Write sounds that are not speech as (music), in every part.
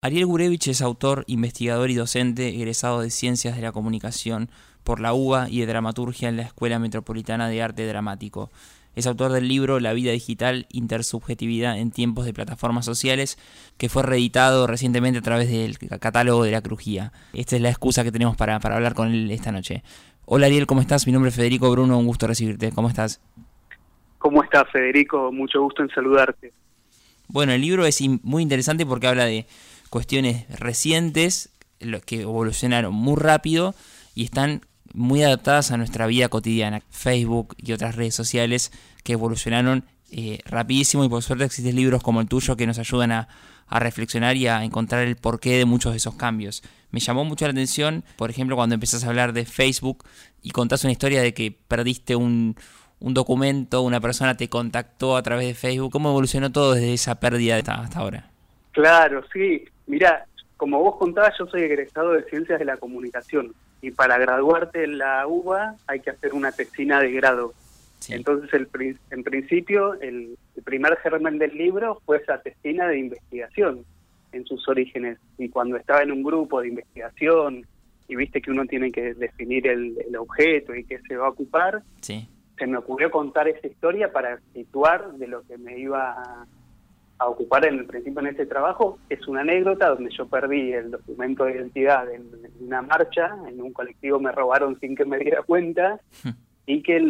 Ariel Gurevich es autor, investigador y docente egresado de Ciencias de la Comunicación por la UBA y de Dramaturgia en la Escuela Metropolitana de Arte Dramático. Es autor del libro La vida digital, intersubjetividad en tiempos de plataformas sociales, que fue reeditado recientemente a través del catálogo de la Crujía. Esta es la excusa que tenemos para, para hablar con él esta noche. Hola Ariel, ¿cómo estás? Mi nombre es Federico Bruno, un gusto recibirte. ¿Cómo estás? ¿Cómo estás, Federico? Mucho gusto en saludarte. Bueno, el libro es muy interesante porque habla de cuestiones recientes que evolucionaron muy rápido y están muy adaptadas a nuestra vida cotidiana. Facebook y otras redes sociales que evolucionaron eh, rapidísimo y por suerte existen libros como el tuyo que nos ayudan a, reflexionar y a encontrar el porqué de muchos de esos cambios. Me llamó mucho la atención, por ejemplo, cuando empezás a hablar de Facebook y contás una historia de que perdiste un, documento, una persona te contactó a través de Facebook. ¿Cómo evolucionó todo desde esa pérdida hasta ahora? Claro, sí. Mira, como vos contabas, yo soy egresado de Ciencias de la Comunicación y para graduarte en la UBA hay que hacer una tesina de grado. Entonces, el, en principio, el, primer germen del libro fue esa tesina de investigación en sus orígenes. Y cuando estaba en un grupo de investigación y viste que uno tiene que definir el, objeto y qué se va a ocupar, se me ocurrió contar esa historia para situar de lo que me iba a a ocupar en el principio en este trabajo es una anécdota donde yo perdí el documento de identidad en, una marcha, en un colectivo me robaron sin que me diera cuenta y que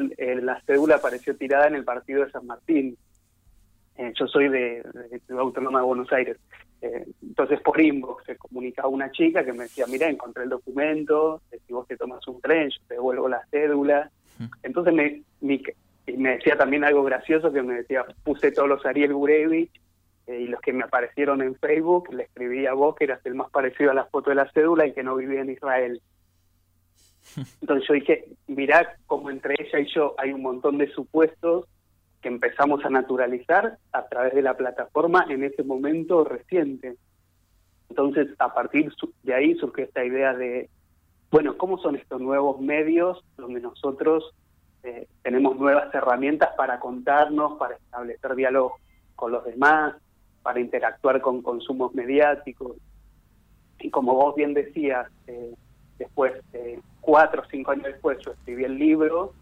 la cédula apareció tirada en el partido de San Martín. Eh, yo soy de, de, Autónoma de Buenos Aires. Eh, entonces por inbox se comunicaba una chica que me decía, mira, encontré el documento, si vos te tomas un tren, yo te devuelvo la cédula. Entonces me, me decía también algo gracioso que me decía, puse todos los Ariel Gurevich eh, y los que me aparecieron en Facebook, le escribí a vos que eras el más parecido a la foto de la cédula y que no vivía en Israel. (laughs) Entonces yo dije, mirá cómo entre ella y yo hay un montón de supuestos que empezamos a naturalizar a través de la plataforma en ese momento reciente. Entonces, a partir de ahí surgió esta idea de, bueno, ¿cómo son estos nuevos medios donde nosotros eh, tenemos nuevas herramientas para contarnos, para establecer diálogo con los demás, para interactuar con consumos mediáticos. Y como vos bien decías, eh, después, eh, cuatro o cinco años después, yo escribí el libro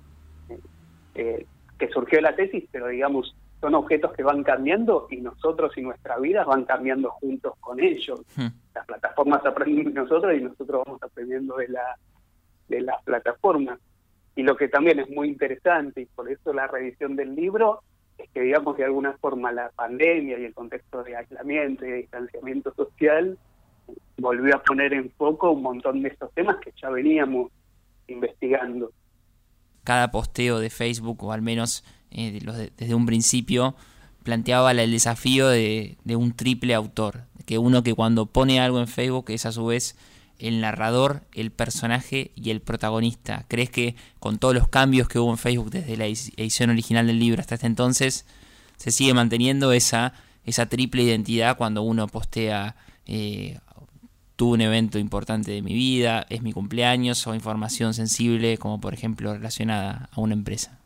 eh, que surgió de la tesis, pero digamos, son objetos que van cambiando y nosotros y nuestra vida van cambiando juntos con ellos. Hmm. Las plataformas aprenden de nosotros y nosotros vamos aprendiendo de, la, de las plataformas. Y lo que también es muy interesante, y por eso la revisión del libro, es que digamos de alguna forma la pandemia y el contexto de aislamiento y de distanciamiento social volvió a poner en foco un montón de estos temas que ya veníamos investigando. Cada posteo de Facebook, o al menos eh, desde un principio, planteaba el desafío de, de un triple autor, que uno que cuando pone algo en Facebook es a su vez el narrador, el personaje y el protagonista. ¿Crees que con todos los cambios que hubo en Facebook desde la edición original del libro hasta este entonces, se sigue manteniendo esa, esa triple identidad cuando uno postea eh, tuve un evento importante de mi vida, es mi cumpleaños o información sensible como por ejemplo relacionada a una empresa?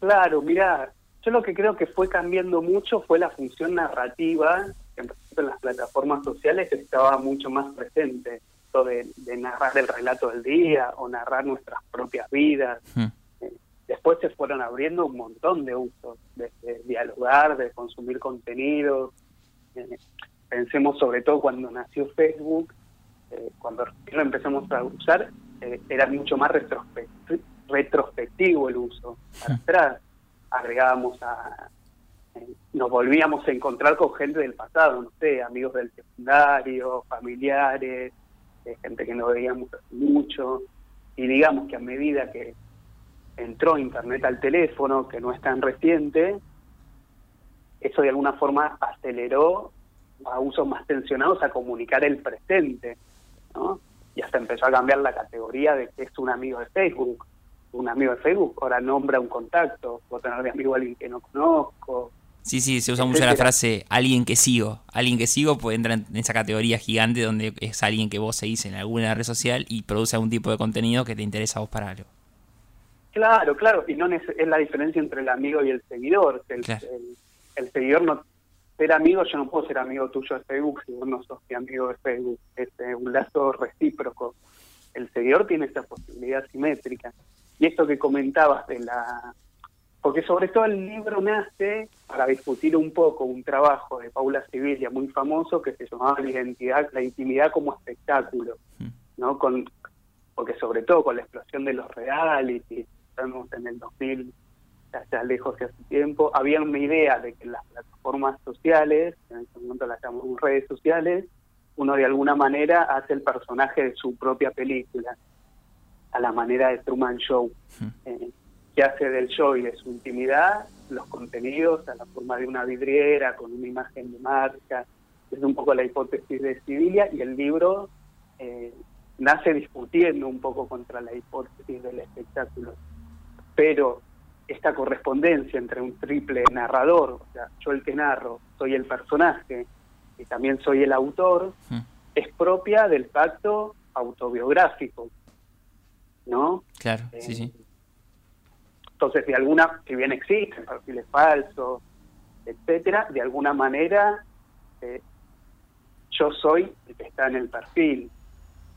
Claro, mira, yo lo que creo que fue cambiando mucho fue la función narrativa en las plataformas sociales estaba mucho más presente, esto de, narrar el relato del día o narrar nuestras propias vidas. Hmm. Eh, después se fueron abriendo un montón de usos, de dialogar, de consumir contenido. Eh, pensemos sobre todo cuando nació Facebook, eh, cuando lo empezamos a usar, era mucho más retrospectivo el uso. Hmm. atrás agregábamos a nos volvíamos a encontrar con gente del pasado, no sé, amigos del secundario, familiares, eh, gente que no veíamos mucho, y digamos que a medida que entró Internet al teléfono, que no es tan reciente, eso de alguna forma aceleró a usos más tensionados a comunicar el presente, ¿no? Y hasta empezó a cambiar la categoría de que es un amigo de Facebook. Un amigo de Facebook ahora nombra un contacto, puedo tener de amigo a alguien que no conozco, Sí, sí, se usa mucho la frase alguien que sigo. Alguien que sigo puede entrar en esa categoría gigante donde es alguien que vos seguís en alguna red social y produce algún tipo de contenido que te interesa a vos para algo. Claro, claro, y no es, la diferencia entre el amigo y el seguidor. El, el, seguidor no, ser amigo, yo no puedo ser amigo tuyo de Facebook si vos no sos mi amigo de Facebook. Es eh, un lazo recíproco. El seguidor tiene esa posibilidad simétrica. Y esto que comentabas de la... Porque sobre todo el libro nace para discutir un poco un trabajo de Paula Sevilla muy famoso que se llamaba La identidad, la intimidad como espectáculo. ¿no? Con, porque sobre todo con la explosión de los reality, estamos en el 2000 ya lejos de hace tiempo, había una idea de que las plataformas sociales, en este momento las llamamos redes sociales, uno de alguna manera hace el personaje de su propia película, a la manera de Truman Show, eh, que hace del show y de su intimidad los contenidos a la forma de una vidriera, con una imagen de marca. Es un poco la hipótesis de Sibilia y el libro eh, nace discutiendo un poco contra la hipótesis del espectáculo. Pero esta correspondencia entre un triple narrador, o sea, yo el que narro, soy el personaje y también soy el autor, hmm. es propia del pacto autobiográfico, ¿no? Claro, sí, eh, sí. Entonces, de alguna, si bien existen perfiles falsos, etcétera, de alguna manera eh, yo soy el que está en el perfil,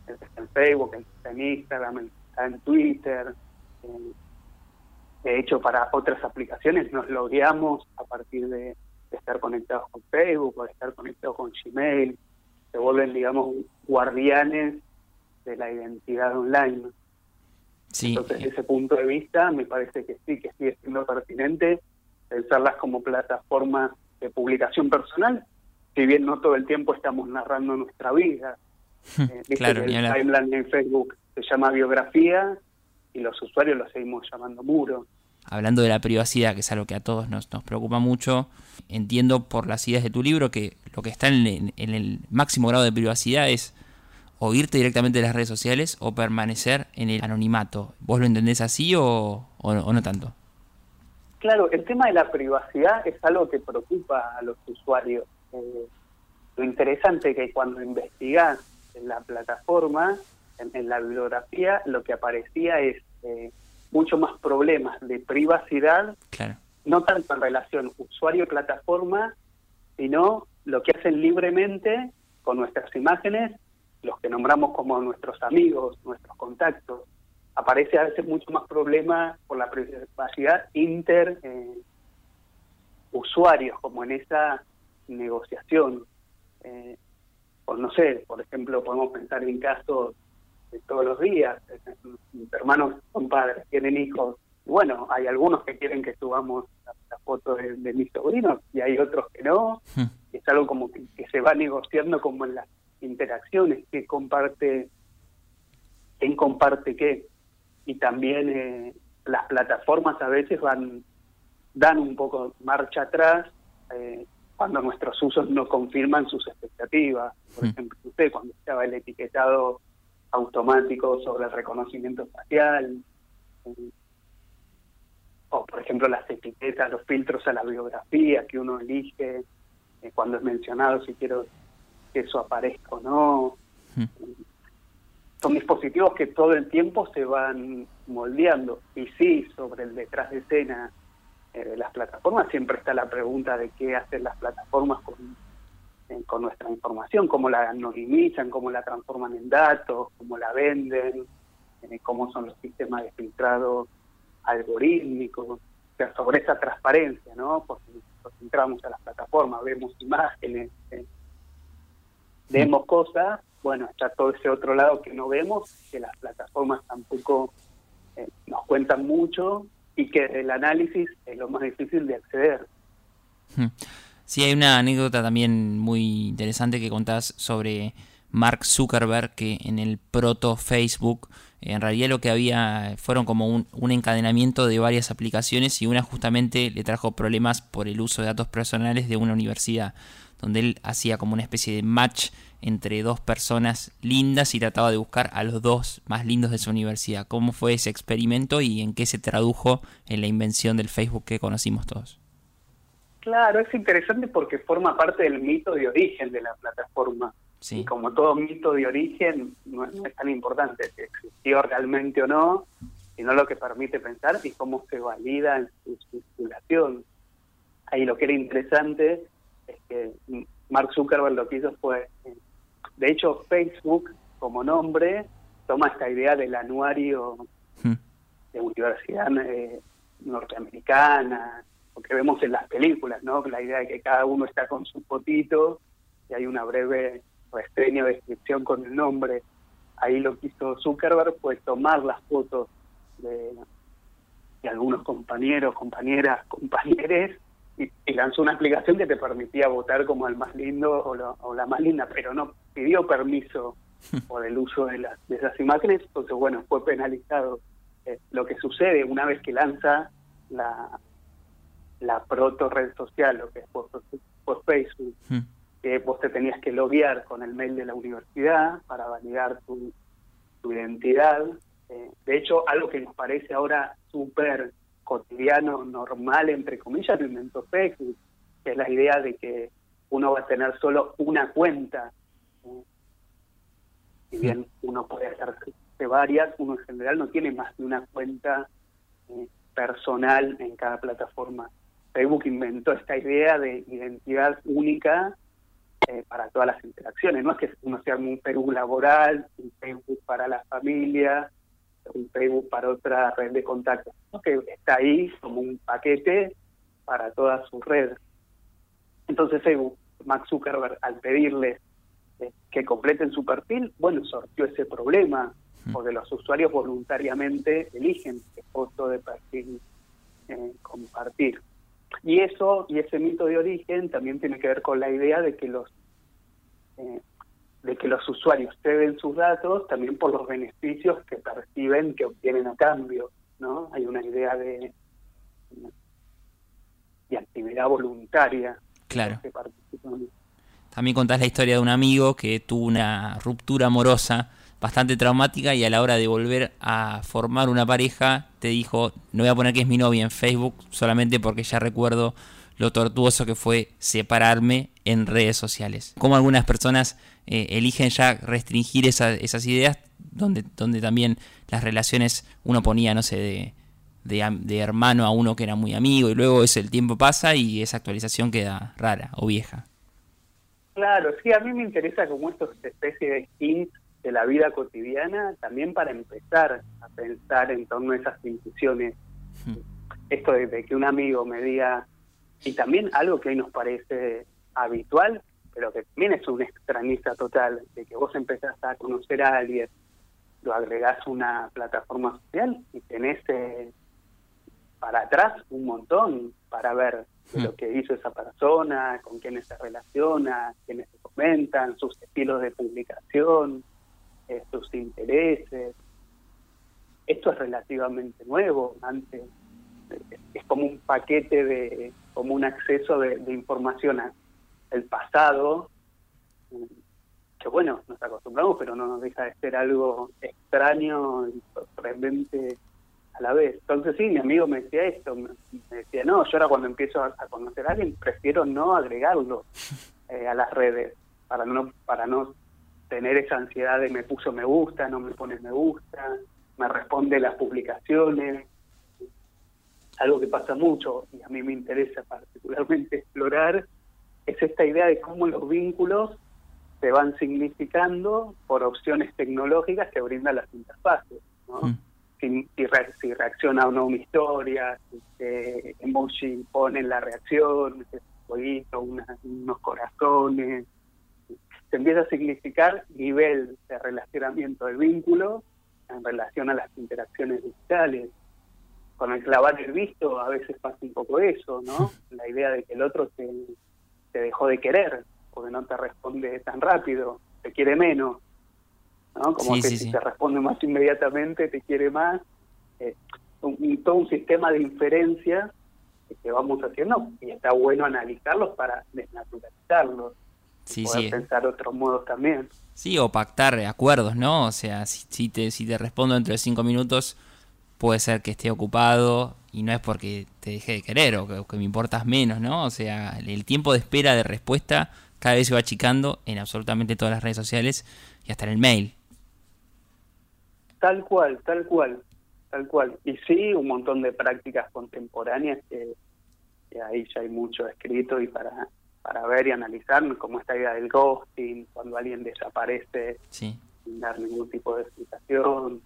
el que está en Facebook, el que está en Instagram, el que está en Twitter, de hecho, para otras aplicaciones nos logueamos a partir de, estar conectados con Facebook o de estar conectados con Gmail. Se vuelven, digamos, guardianes de la identidad online. Sí. Entonces, desde ese punto de vista, me parece que sí, que sigue siendo pertinente pensarlas como plataformas de publicación personal, si bien no todo el tiempo estamos narrando nuestra vida. Eh, claro, el timeline en Facebook se llama biografía y los usuarios lo seguimos llamando muro hablando de la privacidad, que es algo que a todos nos, nos preocupa mucho, entiendo por las ideas de tu libro que lo que está en, el máximo grado de privacidad es o irte directamente de las redes sociales o permanecer en el anonimato. ¿Vos lo entendés así o, o, no tanto? Claro, el tema de la privacidad es algo que preocupa a los usuarios. Eh, lo interesante es que cuando investigás en la plataforma, en, la bibliografía, lo que aparecía es eh, mucho más problemas de privacidad, no tanto en relación usuario-plataforma, sino lo que hacen libremente con nuestras imágenes, los que nombramos como nuestros amigos, nuestros contactos. Aparece a veces mucho más problema por la privacidad inter eh, usuarios, como en esa negociación. Eh, pues no sé, por ejemplo, podemos pensar en casos todos los días. Mis hermanos son padres, tienen hijos. Bueno, hay algunos que quieren que subamos la, foto de, mis sobrinos y hay otros que no. Hmm. Es algo como que, se va negociando como en las interacciones, que comparte, quién comparte qué. Y también eh, las plataformas a veces van dan un poco marcha atrás eh, cuando nuestros usos no confirman sus expectativas. Por hmm. ejemplo, usted cuando estaba el etiquetado automático sobre el reconocimiento facial, o por ejemplo las etiquetas, los filtros a la biografía que uno elige eh, cuando es mencionado, si quiero eso aparezca o no. Hmm. Son dispositivos que todo el tiempo se van moldeando. Y sí, sobre el detrás de escena eh, de las plataformas siempre está la pregunta de qué hacen las plataformas con con nuestra información, cómo la anonimizan, cómo la transforman en datos, cómo la venden, eh, cómo son los sistemas de filtrado algorítmicos, o sea, sobre esa transparencia, ¿no? Porque nos entramos a las plataformas, vemos imágenes, eh, vemos cosas, bueno, está todo ese otro lado que no vemos, que las plataformas tampoco eh, nos cuentan mucho y que el análisis es lo más difícil de acceder. Hmm. Sí, hay una anécdota también muy interesante que contás sobre Mark Zuckerberg, que en el proto Facebook, en realidad lo que había fueron como un, encadenamiento de varias aplicaciones y una justamente le trajo problemas por el uso de datos personales de una universidad, donde él hacía como una especie de match entre dos personas lindas y trataba de buscar a los dos más lindos de su universidad. ¿Cómo fue ese experimento y en qué se tradujo en la invención del Facebook que conocimos todos? Claro, es interesante porque forma parte del mito de origen de la plataforma. Y como todo mito de origen, no, es tan importante si existió realmente o no, sino lo que permite pensar y cómo se valida en su circulación. Ahí lo que era interesante es que Mark Zuckerberg lo que hizo fue, de hecho Facebook como nombre toma esta idea del anuario hmm. de universidad eh, norteamericana, lo que vemos en las películas, ¿no? La idea de que cada uno está con su fotito y hay una breve reseña o descripción con el nombre. Ahí lo que hizo Zuckerberg fue tomar las fotos de, algunos compañeros, compañeras, compañeres y, lanzó una aplicación que te permitía votar como el más lindo o, la más linda, pero no pidió permiso (laughs) por el uso de, las, de esas imágenes, entonces bueno, fue penalizado. Eh, lo que sucede una vez que lanza la, la proto red social, lo que es por, Facebook, hmm. Que vos te tenías que loguear con el mail de la universidad para validar tu, tu identidad. Eh, de hecho, algo que nos parece ahora súper cotidiano, normal, entre comillas, lo inventó Facebook, que es la idea de que uno va a tener solo una cuenta. Si bien uno puede hacerse varias, uno en general no tiene más de una cuenta eh, personal en cada plataforma. Facebook inventó esta idea de identidad única eh, para todas las interacciones. No es que uno sea un Facebook laboral, un Facebook para la familia, un Facebook para otra red de contactos, ¿no? que está ahí como un paquete para toda su red. Entonces Facebook, Max Zuckerberg, al pedirles eh, que completen su perfil, bueno, sortió ese problema, porque los usuarios voluntariamente eligen qué foto de perfil eh, compartir. Y eso, y ese mito de origen también tiene que ver con la idea de que los eh, de que los usuarios ceden sus datos también por los beneficios que perciben que obtienen a cambio, ¿no? Hay una idea de, de actividad voluntaria. Claro. También contás la historia de un amigo que tuvo una ruptura amorosa bastante traumática y a la hora de volver a formar una pareja te dijo, no voy a poner que es mi novia en Facebook solamente porque ya recuerdo lo tortuoso que fue separarme en redes sociales. Como algunas personas eh, eligen ya restringir esas ideas donde, donde también las relaciones uno ponía, no sé, de, de, de, hermano a uno que era muy amigo y luego ese, el tiempo pasa y esa actualización queda rara o vieja. Claro, sí, a mí me interesa como estos especie de hints de la vida cotidiana, también para empezar a pensar en torno a esas instituciones. Hmm. Esto de, que un amigo me diga, y también algo que hoy nos parece habitual, pero que también es un extrañista total, de que vos empezás a conocer a alguien, lo agregás a una plataforma social y tenés eh, para atrás un montón para ver hmm. lo que hizo esa persona, con quiénes se relaciona, quiénes se comentan, sus estilos de publicación, eh, sus intereses. Esto es relativamente nuevo, antes es como un paquete de, como un acceso de, información al pasado, que bueno, nos acostumbramos, pero no nos deja de ser algo extraño y sorprendente a la vez. Entonces sí, mi amigo me decía esto, me, decía, no, yo ahora cuando empiezo a, conocer a alguien prefiero no agregarlo eh, a las redes para no para no tener esa ansiedad de me puso me gusta, no me pone me gusta, me responde las publicaciones, algo que pasa mucho y a mí me interesa particularmente (laughs) explorar, es esta idea de cómo los vínculos se van significando por opciones tecnológicas que brindan las interfaces. ¿no? Mm. Si, si, reacciona o no una historia, si se emoji pone la reacción, ese jueguito, unos corazones, se empieza a significar nivel de relacionamiento del vínculo en relación a las interacciones digitales. Con el clavar el visto a veces pasa un poco eso, ¿no? (laughs) La idea de que el otro te, te dejó de querer porque no te responde tan rápido, te quiere menos, ¿no? Como que si te responde más inmediatamente, te quiere más. Eh, un, todo un sistema de inferencia que vamos haciendo y está bueno analizarlos para desnaturalizarlos sí, sí. pensar otros modos también. Sí, o pactar acuerdos, ¿no? O sea, si, te, si te respondo dentro de cinco minutos, puede ser que esté ocupado y no es porque te deje de querer o que, me importas menos, ¿no? O sea, el tiempo de espera de respuesta cada vez se va achicando en absolutamente todas las redes sociales y hasta en el mail. Tal cual, tal cual, tal cual. Y sí, un montón de prácticas contemporáneas que, que ahí ya hay mucho escrito y para para ver y analizar como esta idea del ghosting, cuando alguien desaparece sin dar ningún tipo de explicación.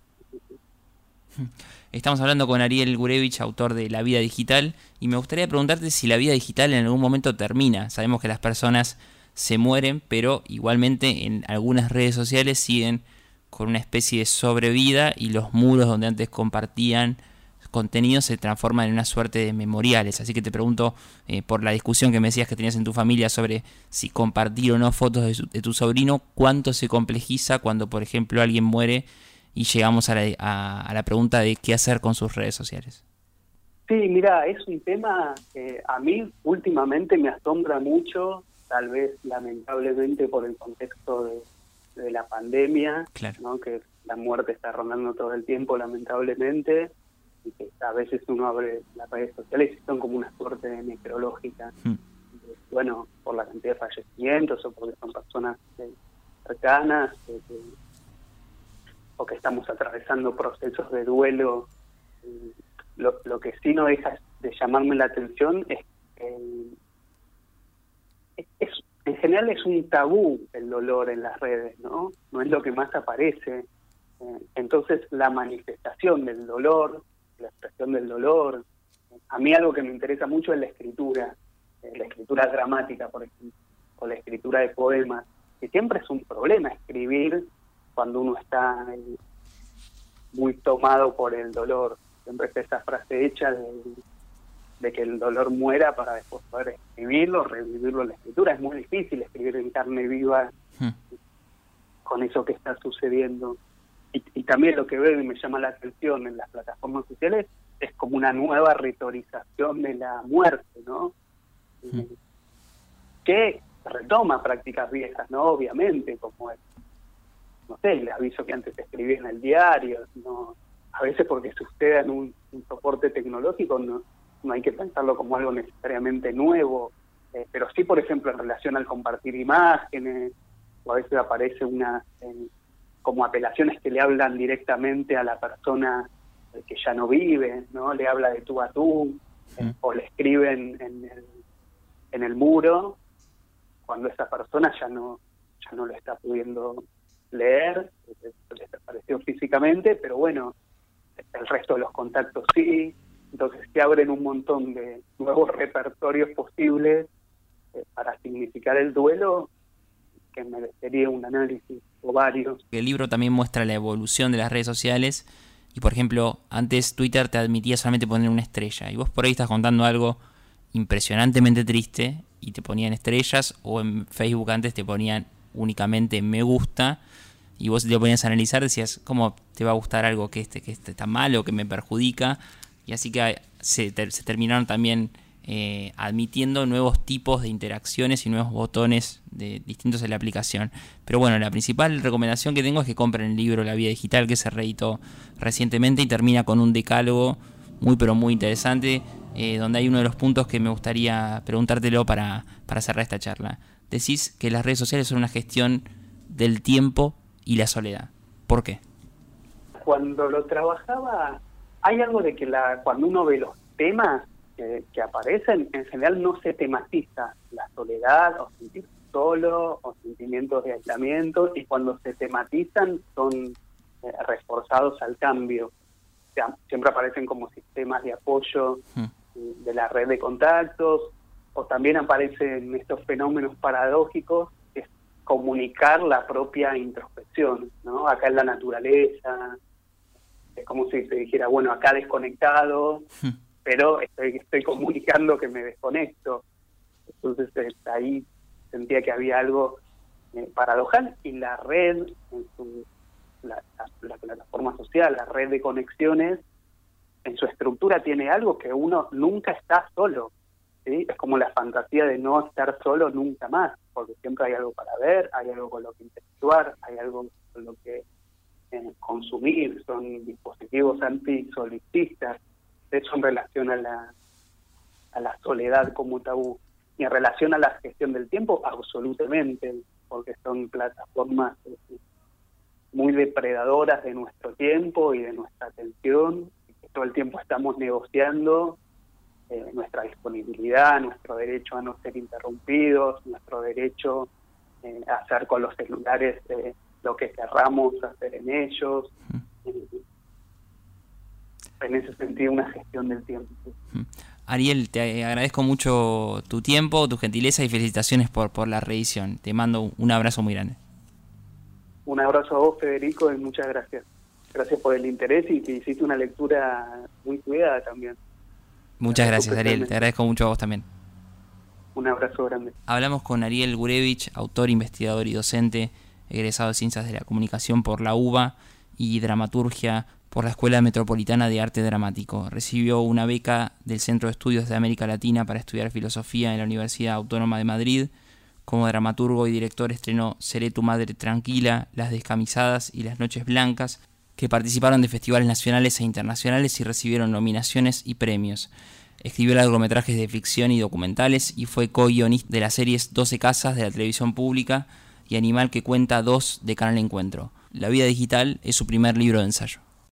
(laughs) Estamos hablando con Ariel Gurevich, autor de La Vida Digital, y me gustaría preguntarte si la vida digital en algún momento termina. Sabemos que las personas se mueren, pero igualmente en algunas redes sociales siguen con una especie de sobrevida y los muros donde antes compartían contenidos se transforman en una suerte de memoriales. Así que te pregunto eh, por la discusión que me decías que tenías en tu familia sobre si compartir o no fotos de, tu sobrino, cuánto se complejiza cuando, por ejemplo, alguien muere y llegamos a la, a, la pregunta de qué hacer con sus redes sociales. Sí, mira, es un tema que a mí últimamente me asombra mucho, tal vez lamentablemente por el contexto de, la pandemia, ¿no? que la muerte está rondando todo el tiempo, lamentablemente y que a veces uno abre las redes sociales y son como una suerte necrológica. Hmm. Bueno, por la cantidad de fallecimientos o porque son personas eh, cercanas o que estamos atravesando procesos de duelo. Lo, lo que sí no deja de llamarme la atención es que es, en general es un tabú el dolor en las redes, ¿no? No es lo que más aparece. Eh, entonces la manifestación del dolor la expresión del dolor. A mí algo que me interesa mucho es la escritura, eh, la escritura dramática, por ejemplo, o la escritura de poemas, que siempre es un problema escribir cuando uno está muy tomado por el dolor. Siempre está esa frase hecha de, que el dolor muera para después poder escribirlo, revivirlo en la escritura. Es muy difícil escribir en carne viva hmm. con eso que está sucediendo y, también lo que veo y me llama la atención en las plataformas sociales es como una nueva retorización de la muerte, ¿no? Mm. Que retoma prácticas viejas, ¿no? Obviamente, como el, no sé, el aviso que antes escribía en el diario, ¿no? A veces porque sucede en un, soporte tecnológico no, no hay que pensarlo como algo necesariamente nuevo, eh, pero sí, por ejemplo, en relación al compartir imágenes, o a veces aparece una como apelaciones que le hablan directamente a la persona que ya no vive, ¿no? Le habla de tú a tú, o le escriben en el, en el muro, cuando esa persona ya no, ya no lo está pudiendo leer, le desapareció físicamente, pero bueno, el resto de los contactos sí, entonces se abren un montón de nuevos repertorios posibles eh, para significar el duelo que merecería un análisis o varios. El libro también muestra la evolución de las redes sociales. Y por ejemplo, antes Twitter te admitía solamente poner una estrella. Y vos por ahí estás contando algo impresionantemente triste y te ponían estrellas o en Facebook antes te ponían únicamente me gusta y vos te ponías a analizar decías cómo te va a gustar algo que este que este está mal o que me perjudica y así que se, se terminaron también eh, admitiendo nuevos tipos de interacciones y nuevos botones de, distintos en la aplicación. Pero bueno, la principal recomendación que tengo es que compren el libro La Vida Digital que se reeditó recientemente y termina con un decálogo muy pero muy interesante, eh, donde hay uno de los puntos que me gustaría preguntártelo para, para cerrar esta charla. Decís que las redes sociales son una gestión del tiempo y la soledad. ¿Por qué? Cuando lo trabajaba, hay algo de que la, cuando uno ve los temas, que, aparecen, en general no se tematiza la soledad o sentir solo o sentimientos de aislamiento y cuando se tematizan son eh, reforzados al cambio. siempre aparecen como sistemas de apoyo hmm. de la red de contactos o también aparecen estos fenómenos paradójicos que es comunicar la propia introspección, ¿no? Acá en la naturaleza, es como si se dijera, bueno, acá desconectado, hmm pero estoy, comunicando que me desconecto. Entonces eh, ahí sentía que había algo eh, paradojal y la red, en su, la, plataforma social, la red de conexiones, en su estructura tiene algo que uno nunca está solo. ¿sí? Es como la fantasía de no estar solo nunca más, porque siempre hay algo para ver, hay algo con lo que interactuar, hay algo con lo que eh, consumir, son dispositivos antisolicistas eso en relación a la, a la soledad como tabú. Y en relación a la gestión del tiempo, absolutamente, porque son plataformas eh, muy depredadoras de nuestro tiempo y de nuestra atención, que todo el tiempo estamos negociando eh, nuestra disponibilidad, nuestro derecho a no ser interrumpidos, nuestro derecho eh, a hacer con los celulares eh, lo que querramos hacer en ellos. En ese sentido, una gestión del tiempo. Ariel, te agradezco mucho tu tiempo, tu gentileza y felicitaciones por, por la reedición. Te mando un abrazo muy grande. Un abrazo a vos, Federico, y muchas gracias. Gracias por el interés y que hiciste una lectura muy cuidada también. Muchas gracias, Ariel. Te agradezco mucho a vos también. Un abrazo grande. Hablamos con Ariel Gurevich, autor, investigador y docente, egresado de Ciencias de la Comunicación por la UBA y Dramaturgia por la Escuela Metropolitana de Arte Dramático. Recibió una beca del Centro de Estudios de América Latina para estudiar filosofía en la Universidad Autónoma de Madrid. Como dramaturgo y director estrenó Seré tu madre tranquila, Las descamisadas y Las noches blancas, que participaron de festivales nacionales e internacionales y recibieron nominaciones y premios. Escribió largometrajes de ficción y documentales y fue co-guionista de las series 12 Casas de la televisión pública y Animal que cuenta dos de Canal Encuentro. La vida digital es su primer libro de ensayo.